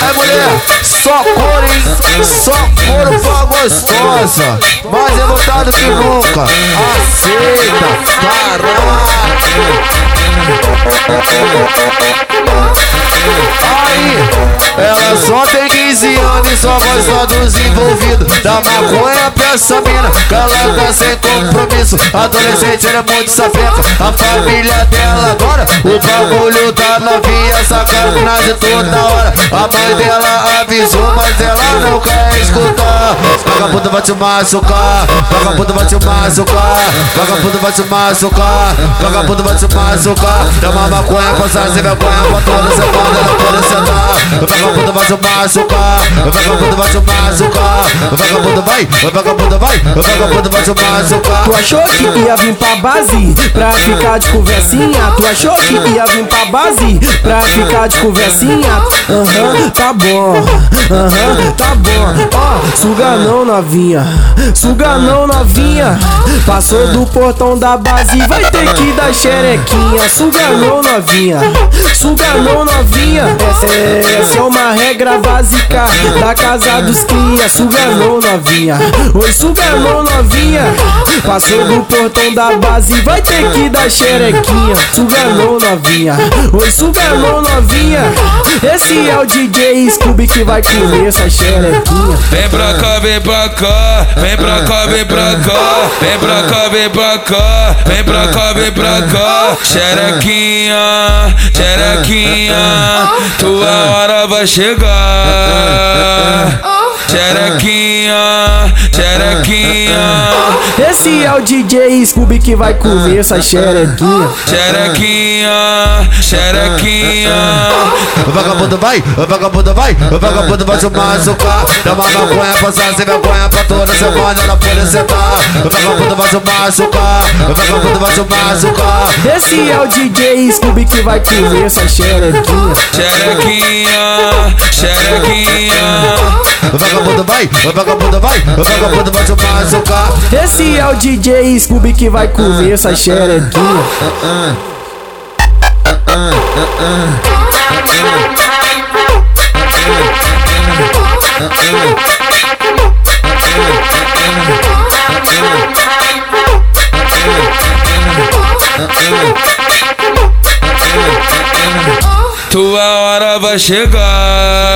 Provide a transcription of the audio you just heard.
É mulher, só cor, hein? Só couro pra gostosa. Mais revoltado que nunca. Aceita, caraca. Aí, ela só tem 15 anos e só gosta dos envolvidos. Da maconha pra essa mina, tá sem compromisso. Adolescente, ela é muito sapeca. A família dela agora, o bagulho tá novinha, sacanagem toda hora. A mãe dela avisou, mas ela não quer escutar. Vagabundo vai te machucar, vagabundo vai te machucar, vagabundo vai te machucar, vagabundo vai te machucar. Dá uma maconha pra fazer vergonha pra toda semana, não pode sentar. Vagabundo vai te machucar, vagabundo vai te machucar, vagabundo vai, vagabundo vai, vagabundo vai te machucar. Tu achou que ia vir pra base pra ficar de conversinha? Tu achou que ia vir pra base pra ficar de conversinha? Aham, tá bom, aham, tá bom. Ó, suga não novinha, suga não novinha. Passou do portão da base, vai ter que dar xerequinha. Suga não novinha, suga não novinha. Essa é, essa é uma regra básica da casa dos cria. Suga não novinha, oi suga não novinha. Passou do portão da base, vai ter que dar xerequinha. Suga novinha, oi suga novinha. Esse é o DJ Scooby que vai comer essa xerequinha. Vem pra cá, vem pra cá, vem pra cá, vem pra cá, vem pra cá, vem pra cá, vem pra cá, vem pra cá. Xerequinha, xerequinha, tua hora vai chegar. Xerequinha, xerequinha, Esse é o DJ Scooby que vai comer essa xerequinha. xerequinha, xerequinha. Vagabundo vai, vagabundo vai, vagabundo vai te machucar. Dá uma maconha pra fazer vergonha pra toda semana, não pode sentar. Vagabundo vai te machucar, vagabundo vai te machucar. Esse é o DJ Scooby que vai comer essa xerequinha. Xerequinha, xerequinha. Vagabundo vai, vagabundo vai, vagabundo vai te machucar. Esse é o DJ Scooby que vai comer essa xerequinha. Tua hora vai chegar.